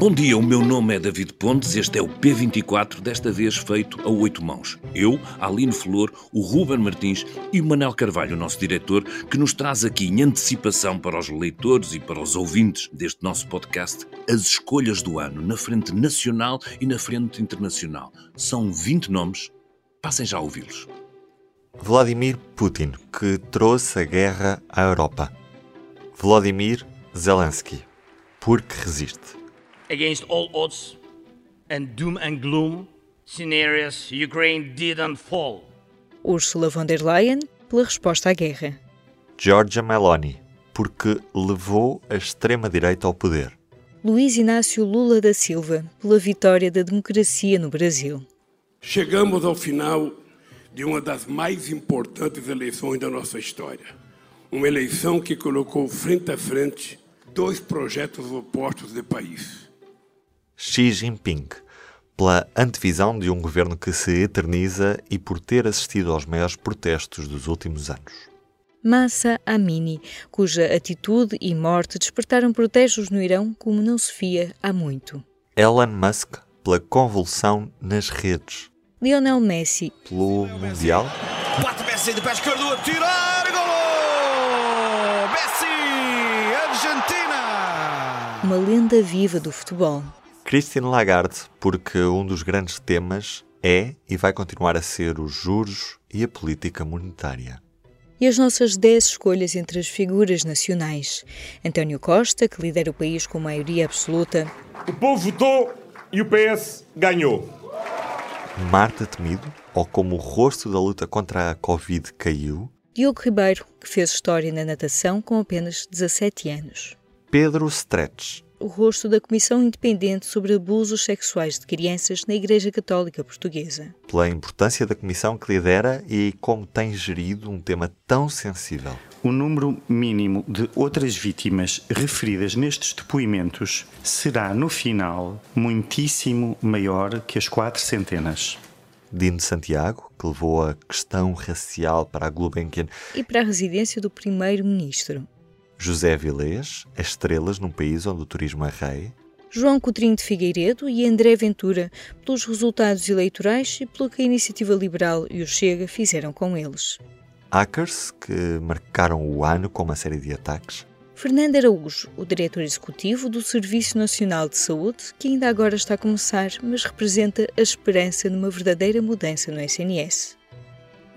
Bom dia, o meu nome é David Pontes, este é o P24, desta vez feito a oito mãos. Eu, Aline Flor, o Ruben Martins e o Manel Carvalho, nosso diretor, que nos traz aqui em antecipação para os leitores e para os ouvintes deste nosso podcast as escolhas do ano, na frente nacional e na frente internacional. São 20 nomes, passem já a ouvi-los. Vladimir Putin, que trouxe a guerra à Europa. Vladimir Zelensky, porque resiste against all odds and doom and gloom scenarios, Ukraine didn't fall. Ursula von der Leyen pela resposta à guerra. Giorgia Meloni, porque levou a extrema-direita ao poder. Luiz Inácio Lula da Silva, pela vitória da democracia no Brasil. Chegamos ao final de uma das mais importantes eleições da nossa história. Uma eleição que colocou frente a frente dois projetos opostos de país. Xi Jinping, pela antevisão de um governo que se eterniza e por ter assistido aos maiores protestos dos últimos anos. Massa Amini, cuja atitude e morte despertaram protestos no Irão como não se via há muito. Elon Musk, pela convulsão nas redes. Lionel Messi, pelo Mundial. Bate Messi de pé esquerdo a tirar, gol! Messi, Argentina! Uma lenda viva do futebol. Christine Lagarde, porque um dos grandes temas é e vai continuar a ser os juros e a política monetária. E as nossas 10 escolhas entre as figuras nacionais. António Costa, que lidera o país com maioria absoluta. O povo votou e o PS ganhou. Marta Temido, ou como o rosto da luta contra a Covid caiu. Diogo Ribeiro, que fez história na natação com apenas 17 anos. Pedro Stretch, o rosto da Comissão Independente sobre Abusos Sexuais de Crianças na Igreja Católica Portuguesa. Pela importância da comissão que lidera e como tem gerido um tema tão sensível. O número mínimo de outras vítimas referidas nestes depoimentos será, no final, muitíssimo maior que as quatro centenas. Dino Santiago, que levou a questão racial para a Gulbenkian e para a residência do primeiro-ministro. José Vilés, as estrelas num país onde o turismo é rei. João Coutrinho de Figueiredo e André Ventura, pelos resultados eleitorais e pelo que a Iniciativa Liberal e o Chega fizeram com eles. Hackers, que marcaram o ano com uma série de ataques. Fernando Araújo, o diretor executivo do Serviço Nacional de Saúde, que ainda agora está a começar, mas representa a esperança numa verdadeira mudança no SNS.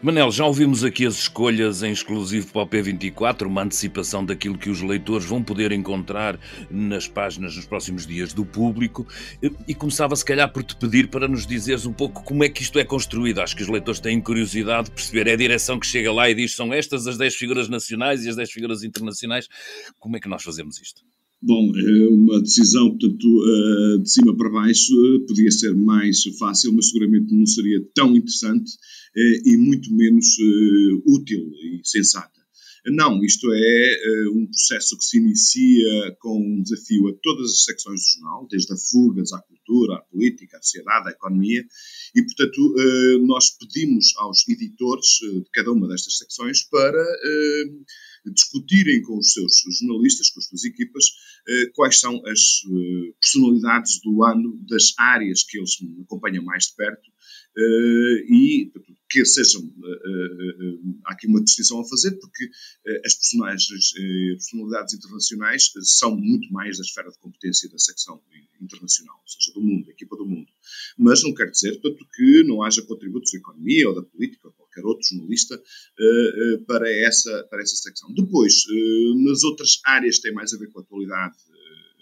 Manel, já ouvimos aqui as escolhas em exclusivo para o P24, uma antecipação daquilo que os leitores vão poder encontrar nas páginas nos próximos dias do público. E começava, se calhar, por te pedir para nos dizeres um pouco como é que isto é construído. Acho que os leitores têm curiosidade de perceber. É a direção que chega lá e diz: são estas as 10 figuras nacionais e as 10 figuras internacionais. Como é que nós fazemos isto? Bom, é uma decisão, portanto, eh, de cima para baixo, eh, podia ser mais fácil, mas seguramente não seria tão interessante e muito menos útil e sensata. Não, isto é um processo que se inicia com um desafio a todas as secções do jornal, desde a fugas à cultura, à política, à sociedade, à economia, e, portanto, nós pedimos aos editores de cada uma destas secções para discutirem com os seus jornalistas, com as suas equipas, eh, quais são as eh, personalidades do ano das áreas que eles acompanham mais de perto eh, e que sejam há aqui uma distinção a fazer porque as personagens personalidades internacionais são muito mais da esfera de competência da secção internacional, ou seja, do mundo, da equipa do mundo. Mas não quer dizer, portanto, que não haja contributos da economia ou da política ou qualquer outro jornalista para essa, para essa secção. Depois, nas outras áreas que têm mais a ver com a atualidade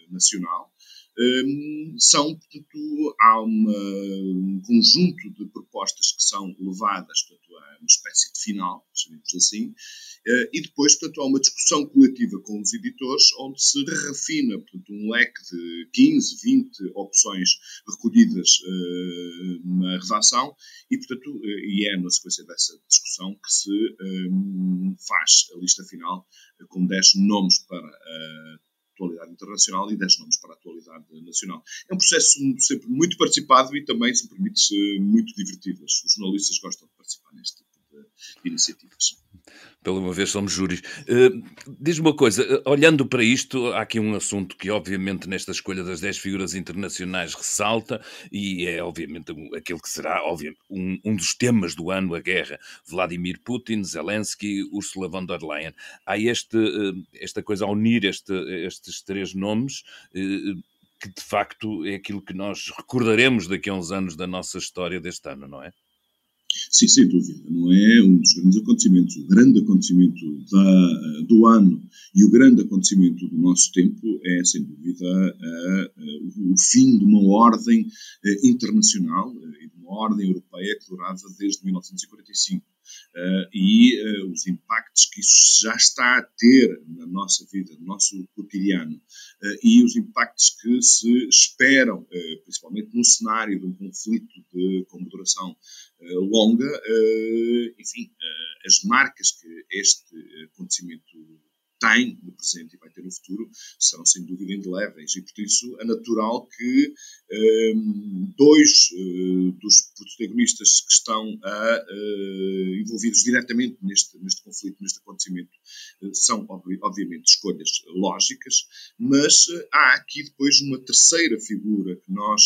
nacional, são, portanto, há uma, um conjunto de propostas que são levadas portanto, a uma espécie de final, chamemos assim, uh, e depois, portanto, há uma discussão coletiva com os editores, onde se refina, portanto, um leque de 15, 20 opções recolhidas uh, na redação, e, portanto, uh, e é na sequência dessa discussão que se um, faz a lista final com 10 nomes para atualidade internacional e 10 nomes para a atualidade nacional. É um processo sempre muito participado e também, se me permite, muito divertido. Os jornalistas gostam de participar neste iniciativas. Pela uma vez somos júris. Uh, Diz-me uma coisa, uh, olhando para isto, há aqui um assunto que, obviamente, nesta escolha das 10 figuras internacionais ressalta, e é, obviamente, aquele que será um, um, dos temas do ano, a guerra. Vladimir Putin, Zelensky, Ursula von der Leyen. Há este, uh, esta coisa a unir este, estes três nomes que, de facto, é aquilo que nós recordaremos daqui a uns anos da nossa história deste ano, não é? Sim, sem dúvida. Não é um dos grandes acontecimentos. O grande acontecimento da, do ano e o grande acontecimento do nosso tempo é, sem dúvida, a, a, o fim de uma ordem eh, internacional eh, e de uma ordem europeia que durava desde 1945. Uh, e uh, os impactos que isso já está a ter na nossa vida, no nosso cotidiano, uh, e os impactos que se esperam, principalmente no cenário de um conflito de, com duração longa, enfim, as marcas que este acontecimento tem no presente e vai ter no futuro são sem dúvida indeléveis. E por isso é natural que um, dois uh, dos protagonistas que estão a, uh, envolvidos diretamente neste, neste conflito, neste acontecimento, uh, são obviamente escolhas lógicas, mas há aqui depois uma terceira figura que nós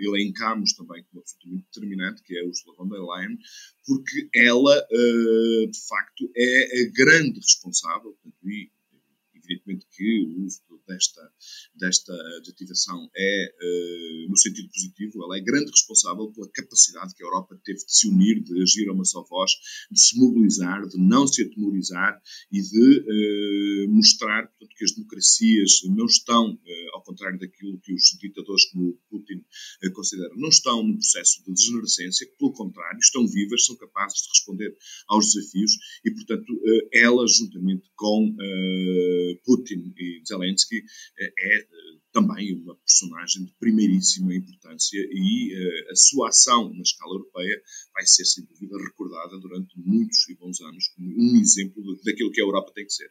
elencamos também como absolutamente determinante, que é Ursula von der Leyen, porque ela, de facto, é a grande responsável, e evidentemente que o uso desta, desta adjetivação é uh, no sentido positivo, ela é grande responsável pela capacidade que a Europa teve de se unir, de agir a uma só voz, de se mobilizar, de não se atemorizar e de uh, mostrar portanto, que as democracias não estão, uh, ao contrário daquilo que os ditadores como Putin consideram, não estão num processo de degenerescência, pelo contrário, estão vivas, são capazes de responder aos desafios e, portanto, ela, juntamente com Putin e Zelensky, é, é também uma personagem de primeiríssima importância e uh, a sua ação na escala europeia vai ser, sem dúvida, recordada durante muitos e bons anos como um exemplo daquilo que a Europa tem que ser.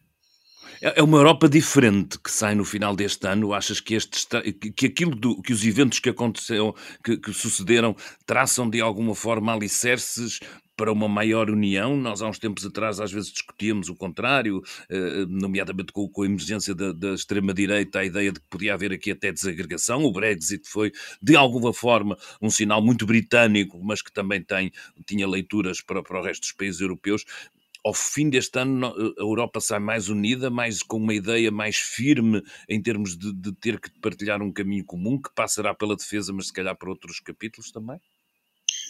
É, é uma Europa diferente que sai no final deste ano. Achas que, este, que aquilo do, que os eventos que aconteceram, que, que sucederam, traçam de alguma forma alicerces para uma maior união. Nós, há uns tempos atrás, às vezes discutíamos o contrário, eh, nomeadamente com, a emergência da, da extrema-direita, a ideia de que podia haver aqui até desagregação. O Brexit foi, de alguma forma, um sinal muito britânico, mas que também tem, tinha leituras para, para o resto dos países europeus ao fim deste ano a Europa sai mais unida, mais com uma ideia mais firme em termos de, de, ter que partilhar um caminho comum que passará pela defesa, mas se calhar por outros capítulos também?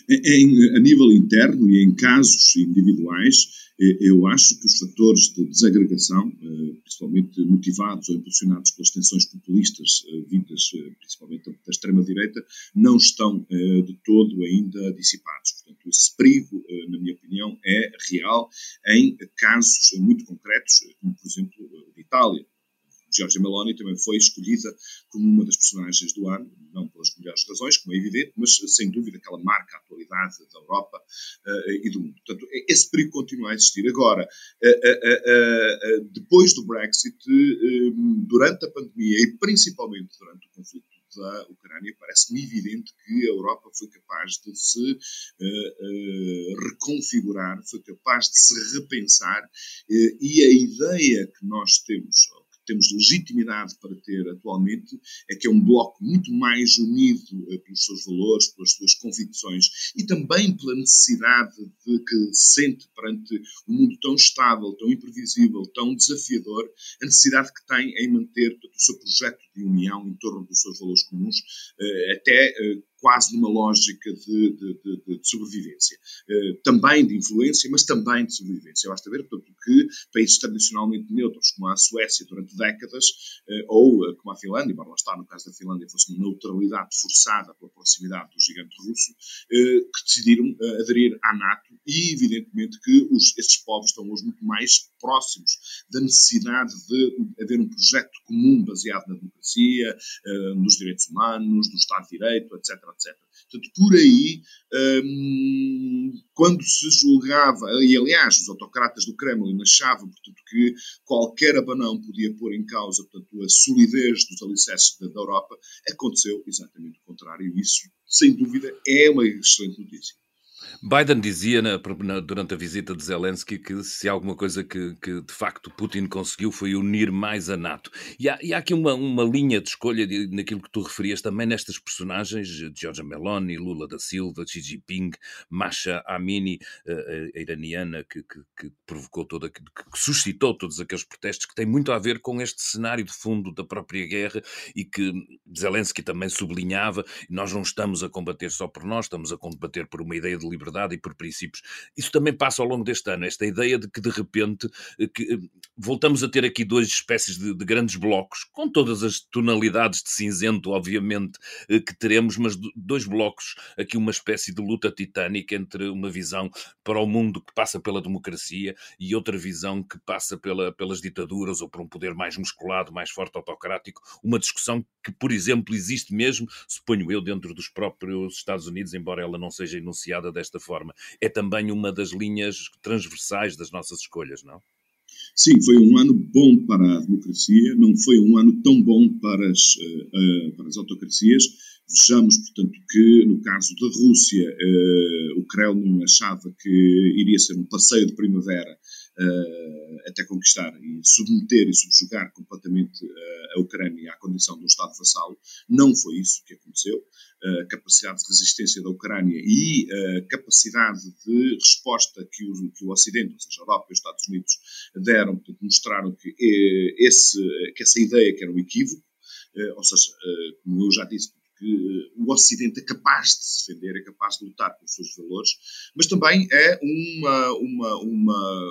Em, a nível interno e em casos individuais, eh, eu acho que os fatores de desagregação, eh, principalmente motivados ou impulsionados pelas tensões populistas eh, vindas principalmente da extrema-direita, não estão de todo ainda dissipados. Portanto, esse perigo, na minha opinião, é real em casos muito concretos, como, por exemplo, de Itália Giorgia Meloni também foi escolhida como uma das personagens do ano, não pelas melhores razões, como é evidente, mas sem dúvida que ela marca a atualidade da Europa uh, e do mundo. Portanto, é, esse perigo continua a existir. Agora, uh, uh, depois do Brexit, durante a pandemia e principalmente durante o conflito da Ucrânia, parece-me evidente que a Europa foi capaz de se uh, uh, reconfigurar, foi capaz de se repensar uh, e a ideia que nós temos, temos legitimidade para ter atualmente é que é um bloco muito mais unido eh, pelos seus valores, pelas suas convicções e também pela necessidade de que sente perante um mundo tão estável, tão imprevisível, tão desafiador, a necessidade que tem em manter o seu projeto de união em torno dos seus valores comuns, eh, até eh, quase numa lógica de, de, de, de sobrevivência. Uh, também de influência, mas também de sobrevivência. Basta ver, portanto, que países tradicionalmente neutros, como a Suécia durante décadas, uh, ou uh, como a Finlândia, embora lá está, no caso da Finlândia, fosse uma neutralidade forçada pela proximidade do gigante russo, que decidiram aderir à NATO e, evidentemente, que os, esses povos estão hoje muito mais próximos da necessidade de haver um projeto comum baseado na democracia, nos direitos humanos, do Estado de Direito, etc, etc. Portanto, por aí, um, quando se julgava, e aliás, os autocratas do Kremlin achavam, portanto, que qualquer abanão podia pôr em causa, portanto, a solidez dos alicerces da, da Europa, aconteceu exatamente o contrário. E isso, sem dúvida, é uma excelente notícia. Biden dizia na, na, durante a visita de Zelensky que se há alguma coisa que, que, de facto Putin conseguiu foi unir mais a NATO. E há, e há aqui uma, uma, linha de escolha de, naquilo que tu referias também nestas personagens, Giorgia Meloni, Lula da Silva, Xi Jinping, Masha Amini, a, a iraniana que, que, que, provocou que, suscitou todos aqueles protestos, que tem muito a ver com este cenário de fundo da própria guerra e que Zelensky também sublinhava, nós não estamos a combater só por nós, estamos a combater por uma ideia de liberdade liberdade e por princípios. Isso também passa ao longo deste ano, esta ideia de que de repente eh, que, eh, voltamos a ter aqui duas espécies de, de, grandes blocos, com todas as tonalidades de cinzento, obviamente, eh, que teremos, mas dois blocos, aqui uma espécie de luta titânica entre uma visão para o mundo que passa pela democracia e outra visão que passa pela, pelas ditaduras ou por um poder mais musculado, mais forte, autocrático, uma discussão que, por exemplo, existe mesmo, suponho eu, dentro dos próprios Estados Unidos, embora ela não seja enunciada desta desta forma. É também uma das linhas transversais das nossas escolhas, não? Sim, foi um ano bom para a democracia, não foi um ano tão bom para as, uh, para as autocracias. Vejamos, portanto, que no caso da Rússia, uh, o Kremlin achava que iria ser um passeio de primavera até conquistar e submeter e subjugar completamente uh, a Ucrânia à condição de um Estado vassalo. Não foi isso que aconteceu. A capacidade de resistência da Ucrânia e a capacidade de resposta que o, que o Ocidente, ou seja, a Europa e os Estados Unidos, deram, portanto, mostraram que, eh, esse, que essa ideia que era um equívoco, ou seja, como eu já disse, que o Ocidente é capaz de se defender, é capaz de lutar pelos seus valores, mas também é uma, uma, uma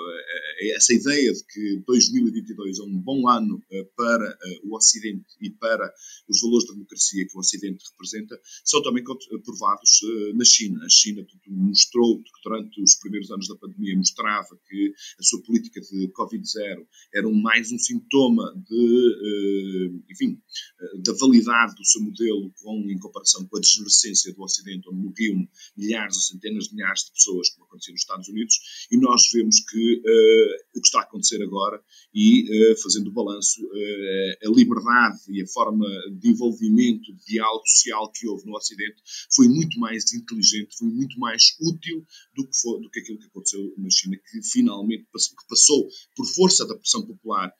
é essa ideia de que 2022 é um bom ano eh, para eh, o Ocidente e para os valores da democracia que o Ocidente representa, são também provados eh, na China. A China mostrou que durante os primeiros anos da pandemia mostrava que a sua política de Covid-0 era mais um sintoma de, enfim, da validade do seu modelo com em comparação com a degenerescência do Ocidente, onde morriam milhares ou centenas de milhares de pessoas, como acontecia nos Estados Unidos, e nós vemos que uh, o que está a acontecer agora, e uh, fazendo o balanço, uh, a liberdade e a forma de envolvimento, de diálogo social que houve no Ocidente foi muito mais inteligente, foi muito mais útil do que, foi, do que aquilo que aconteceu na China, que finalmente passou, que passou por força da pressão popular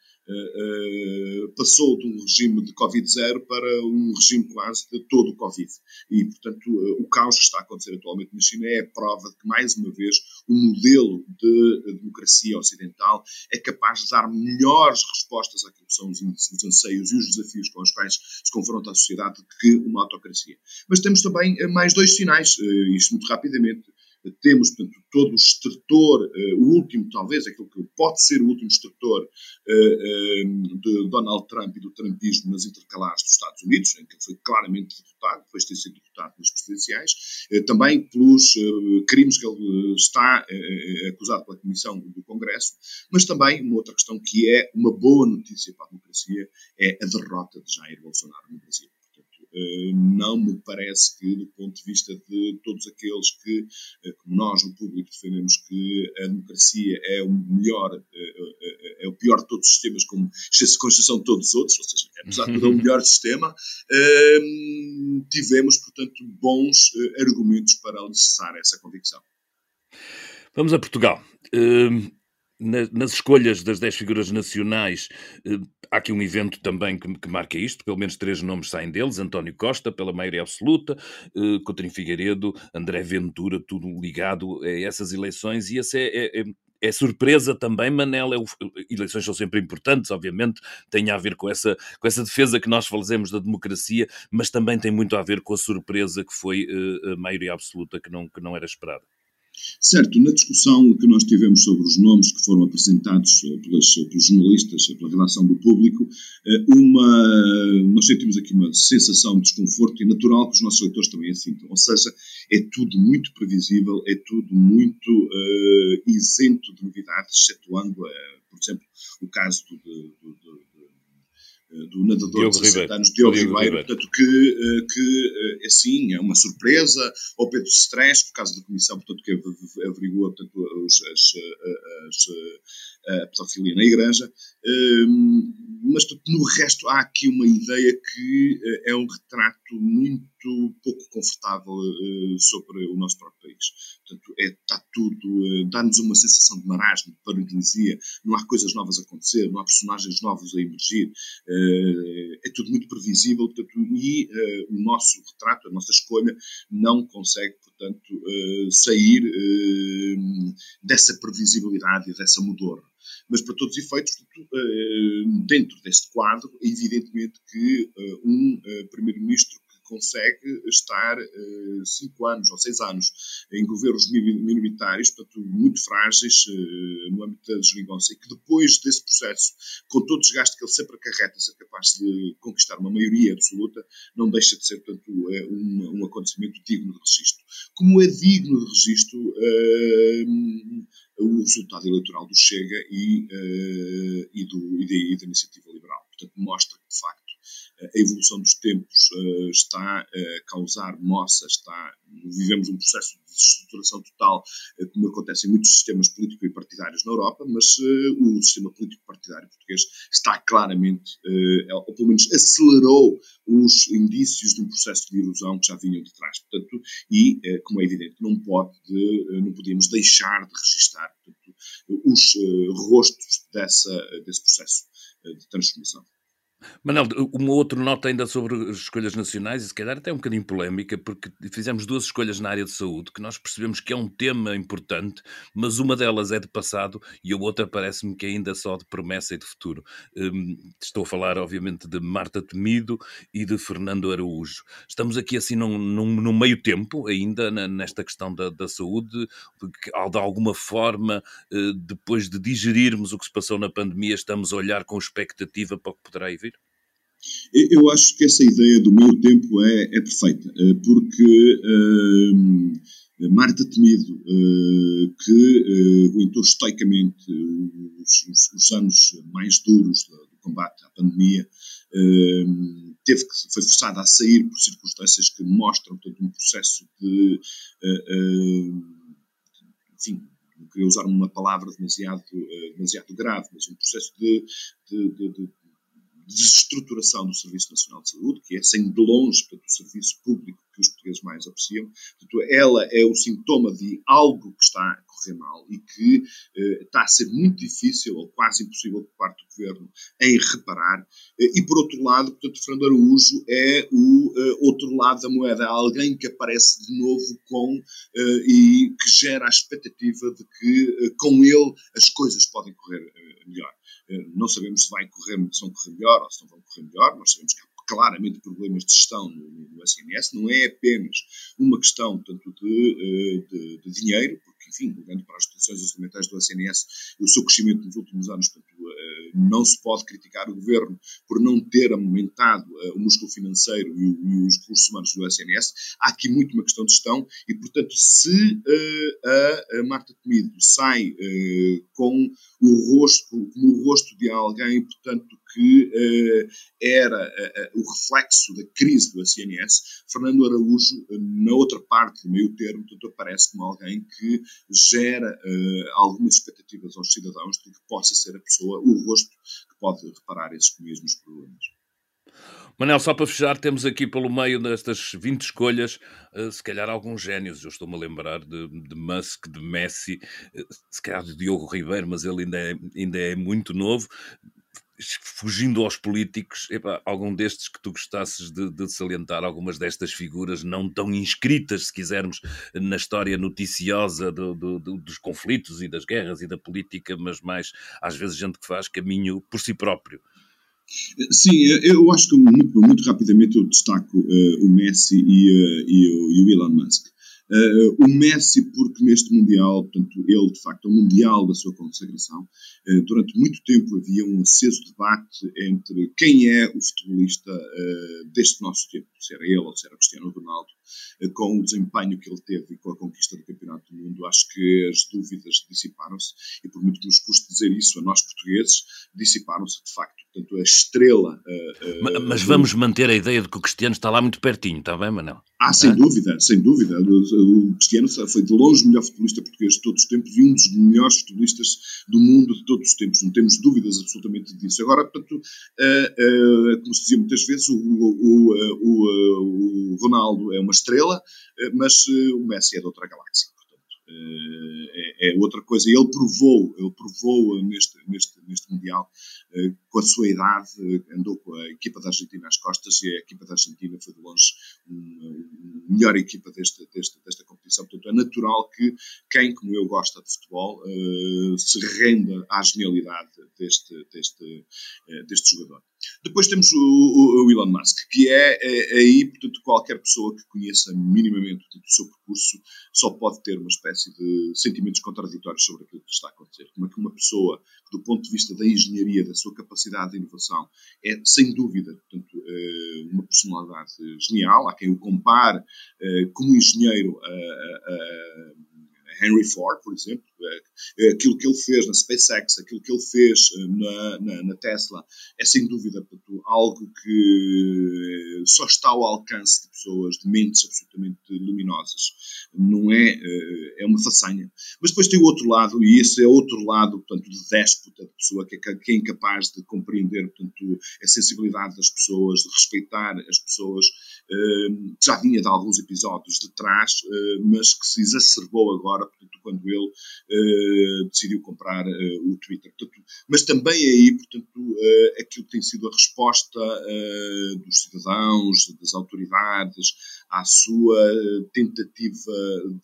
passou de um regime de Covid-0 para um regime quase de todo o Covid. E, portanto, uh, o caos que está a acontecer atualmente na China é a prova de que, mais uma vez, o modelo de democracia ocidental é capaz de dar melhores respostas àquilo que são os, os anseios e os desafios com os quais se confronta a sociedade que uma autocracia. Mas temos também mais dois sinais, isto muito rapidamente temos, portanto, todo o extrator, uh, o último, talvez, aquilo que pode ser o último extrator uh, de Donald Trump e do trumpismo nas intercalares dos Estados Unidos, em que ele foi claramente derrotado, depois de ter sido derrotado nas presidenciais, também pelos crimes que ele está acusado pela Comissão do Congresso, mas também uma outra questão que é uma boa notícia para a democracia é a derrota de Jair Bolsonaro no Brasil. Eh, não me parece que, do ponto de vista de todos aqueles que, eh, como nós no público, defendemos que a democracia é o melhor, eh, é o pior de todos os sistemas, como exceção de todos os outros, ou seja, apesar de tudo é o melhor sistema, tivemos, portanto, bons argumentos para alicerçar essa convicção. Vamos a Portugal nas escolhas das 10 figuras nacionais, eh, há aqui um evento também que, marca isto, pelo menos três nomes saem deles, António Costa, pela maioria absoluta, eh, Coutinho Figueiredo, André Ventura, tudo ligado a essas eleições, e essa é, é, é, é surpresa também, Manel, é o, eleições são sempre importantes, obviamente, tem a ver com essa, com essa defesa que nós fazemos da democracia, mas também tem muito a ver com a surpresa que foi uh, a maioria absoluta que não, que não era esperada. Certo, na discussão que nós tivemos sobre os nomes que foram apresentados eh, pelas, pelos jornalistas, pela redação do público, eh, uma, nós sentimos aqui uma sensação de desconforto e natural que os nossos leitores também a sintam. Ou seja, é tudo muito previsível, é tudo muito uh, isento de novidades, excetuando, uh, por exemplo, o caso do, do, do, eh, do nadador Diogo de 60 anos, Diogo, Diogo Ribeiro, Ribeiro, portanto, que, eh, que eh, assim é uma surpresa ao Pedro Stress, por causa da comissão, portanto, que averigou portanto, os, as, as, a pedofilia na igreja, ehm, mas portanto, no resto há aqui uma ideia que é um retrato muito pouco confortável sobre o nosso próprio país. Portanto, é, está tudo, dá-nos uma sensação de marasmo, de paralisia, não há coisas novas a acontecer, não há personagens novos a emergir, eh, é tudo muito previsível portanto, e uh, o nosso retrato, a nossa escolha, não consegue, portanto, uh, sair uh, dessa previsibilidade e dessa mudor. Mas, para todos os efeitos, dentro deste quadro, é evidentemente que um primeiro-ministro consegue estar uh, cinco anos ou seis anos em governos minoritários, portanto, muito frágeis uh, no âmbito da desvingança, e que depois desse processo, com todo o desgaste que ele sempre acarreta, ser capaz de conquistar uma maioria absoluta, não deixa de ser, portanto, uh, um, um, acontecimento digno de registro. Como é digno de registro o resultado eleitoral do Chega e, e, do, e, da, iniciativa liberal. Portanto, mostra a evolução dos tempos uh, está a causar moça, está, vivemos um processo de desestruturação total, uh, como acontece em muitos sistemas políticos e partidários na Europa, mas uh, o sistema político partidário português está claramente, ou pelo menos acelerou os indícios de um processo de erosão que já vinham de trás. Portanto, e, como é evidente, não, pode, não podemos deixar de registar portanto, os rostos dessa, desse processo de transformação. Manel, uma outra nota ainda sobre as escolhas nacionais, e se calhar até um bocadinho polémica, porque fizemos duas escolhas na área de saúde que nós percebemos que é um tema importante, mas uma delas é de passado e a outra parece-me que é ainda só de promessa e de futuro. Um, estou a falar, obviamente, de Marta Temido e de Fernando Araújo. Estamos aqui assim num, num, num meio tempo ainda nesta questão da, da saúde, de, de alguma forma, eh, depois de digerirmos o que se passou na pandemia, estamos a olhar com expectativa para o que poderá vir? Eu acho que essa ideia do meio tempo é, é perfeita, eh, porque uh, Marta Temido, uh, que aguentou estoicamente os, os, os, anos mais duros do, do combate à pandemia, uh, teve que, foi forçada a sair por circunstâncias que mostram todo um processo de, enfim, não queria usar uma palavra demasiado, demasiado grave, mas um processo de, de, de, de desestruturação do Serviço Nacional de Saúde, que é, sem de longe, portanto, o serviço público que os portugueses mais apreciam. Portanto, ela é o sintoma de algo que está a correr mal e que eh, está a ser muito difícil ou quase impossível por parte do governo em reparar. Eh, e, por outro lado, portanto, Fernando Araújo é o eh, outro lado da moeda, alguém que aparece de novo com eh, e que gera a expectativa de que eh, com ele as coisas podem correr eh, melhor. Não sabemos se vai correr, se vão correr melhor ou se não vão correr melhor. Nós sabemos que há claramente problemas de gestão no, no SNS. Não é apenas uma questão, portanto, de, de, de dinheiro, enfim, olhando para as instituições orçamentais do SNS, o seu crescimento nos últimos anos, portanto, não se pode criticar o governo por não ter aumentado o músculo financeiro e, e, os recursos humanos do SNS. Há aqui muito uma questão de gestão e, portanto, se a, a Marta Temido sai com o rosto, como o rosto de alguém, portanto, que era o reflexo da crise do SNS, Fernando Araújo, na outra parte do meio termo, portanto, aparece como alguém que gera algumas expectativas aos cidadãos de que possa ser a pessoa, o rosto que pode reparar esses mesmos problemas. Manel, só para fechar, temos aqui pelo meio destas 20 escolhas, uh, se calhar alguns génios. Eu estou-me a lembrar de, de, Musk, de Messi, uh, se calhar de Diogo Ribeiro, mas ele ainda é, ainda é muito novo. Fugindo aos políticos, algum destes que tu gostasses de, de, salientar, algumas destas figuras não tão inscritas, se quisermos, na história noticiosa do, do, do, dos conflitos e das guerras e da política, mas mais às vezes gente que faz caminho por si próprio. Sim, eu acho que muito, muito rapidamente eu destaco uh, o Messi e, uh, e, o, e, o, Elon Musk. Uh, o Messi, porque neste Mundial, portanto, ele de facto é o Mundial da sua consagração, uh, durante muito tempo havia um aceso debate entre quem é o futebolista uh, deste nosso tempo, se era ele ou se era Cristiano Ronaldo, com o desempenho que ele teve e com a conquista do Campeonato do Mundo. Acho que as dúvidas dissiparam-se e, por muito que nos custe dizer isso a nós portugueses, dissiparam-se de facto. Portanto, a estrela. mas, mas vamos manter a ideia de que o Cristiano está lá muito pertinho, está bem, Manel? Ah, sem dúvida, sem dúvida. O Cristiano foi de longe o melhor futebolista português de todos os tempos e um dos melhores futebolistas do mundo de todos os tempos. Não temos dúvidas absolutamente disso. Agora, portanto, uh, uh, como se dizia muitas vezes, o, o, o, o Ronaldo é uma estrela, mas o Messi é de outra galáxia. É, é, outra coisa. Ele provou, ele provou neste, neste, neste Mundial, com a sua idade, andou com a equipa da Argentina às costas e a equipa da Argentina foi de longe a melhor equipa desta, desta, desta competição. Portanto, é natural que quem, como eu, gosta de futebol, se renda à genialidade deste, deste, deste jogador. Depois temos o, o, Elon Musk, que é, é, aí, portanto, qualquer pessoa que conheça minimamente o seu percurso só pode ter uma espécie de sentimentos contraditórios sobre aquilo que está a acontecer. Como é que uma pessoa, do ponto de vista da engenharia, da sua capacidade de inovação, é sem dúvida, portanto, eh, uma personalidade genial. Há quem o compare eh, como engenheiro a, a Henry Ford, por exemplo, é, é aquilo que ele fez na SpaceX, aquilo que ele fez eh, na, na, na Tesla, é sem dúvida portanto, algo que só está ao alcance de pessoas, de mentes absolutamente luminosas. Não é, eh, é uma façanha. Mas depois tem o outro lado, e esse é outro lado, portanto, de déspota, de pessoa que é, que é incapaz de compreender, portanto, a sensibilidade das pessoas, de respeitar as pessoas, eh, já vinha de alguns episódios de trás, mas que se exacerbou agora, portanto, quando ele decidiu comprar uh, o Twitter. Portanto, mas também aí, portanto, uh, aquilo que tem sido a resposta dos cidadãos, das autoridades, à sua tentativa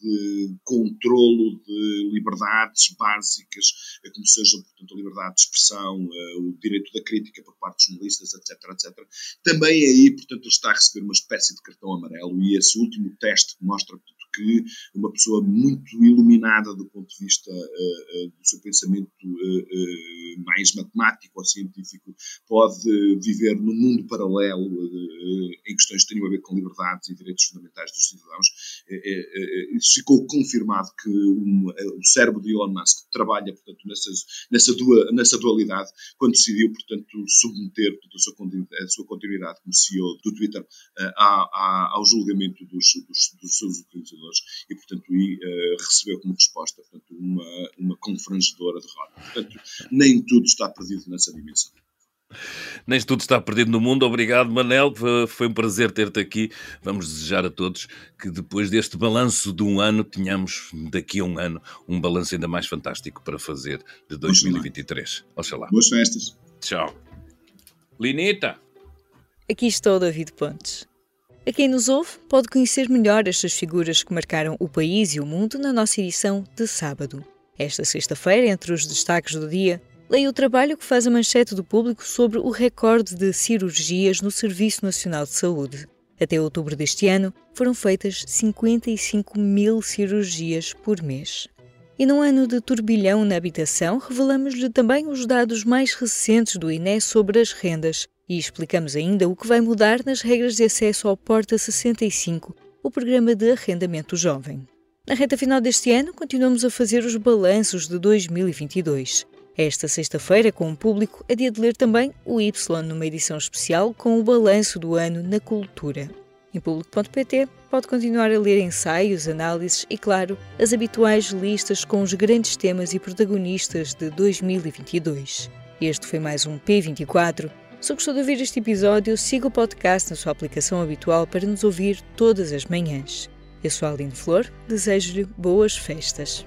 de controlo de liberdades básicas, como seja, portanto, a liberdade de expressão, o direito da crítica por parte dos jornalistas, etc, etc. Também aí, portanto, está a receber uma espécie de cartão amarelo e esse último teste mostra, portanto, que uma pessoa muito iluminada do ponto de vista uh, uh, do seu pensamento uh, mais matemático ou científico pode viver num mundo paralelo em questões que tenham a ver com liberdades e direitos fundamentais dos cidadãos. Isso ficou confirmado que um, o cérebro de Elon Musk trabalha, portanto, nessas, nessa, dua, nessa dualidade quando decidiu, portanto, submeter portanto, a, sua a sua continuidade como CEO do Twitter ao julgamento dos, dos, dos seus utilizadores e, portanto, aí uh, recebeu como resposta portanto, uma, uma confrangedora derrota. Portanto, nem tudo está perdido nessa dimensão. Nem tudo está perdido no mundo. Obrigado, Manel. Foi um prazer ter-te aqui. Vamos desejar a todos que depois deste balanço de um ano, tenhamos daqui a um ano um balanço ainda mais fantástico para fazer de 2023. Oxalá. Boas festas. Tchau. Linita. Aqui está o David Pontes. A quem nos ouve pode conhecer melhor estas figuras que marcaram o país e o mundo na nossa edição de sábado. Esta sexta-feira, entre os destaques do dia, leia o trabalho que faz a manchete do público sobre o recorde de cirurgias no Serviço Nacional de Saúde. Até outubro deste ano, foram feitas 55 mil cirurgias por mês. E num ano de turbilhão na habitação, revelamos-lhe também os dados mais recentes do INE sobre as rendas e explicamos ainda o que vai mudar nas regras de acesso ao Porta 65, o programa de arrendamento jovem. Na reta final deste ano, continuamos a fazer os balanços de 2022. Esta sexta-feira, com o público, é dia de ler também o Y numa edição especial com o balanço do ano na cultura. Em público.pt pode continuar a ler ensaios, análises e, claro, as habituais listas com os grandes temas e protagonistas de 2022. Este foi mais um P24 se gostou de ouvir este episódio, siga o podcast na sua aplicação habitual para nos ouvir todas as manhãs. Eu sou a Aline Flor, desejo-lhe boas festas.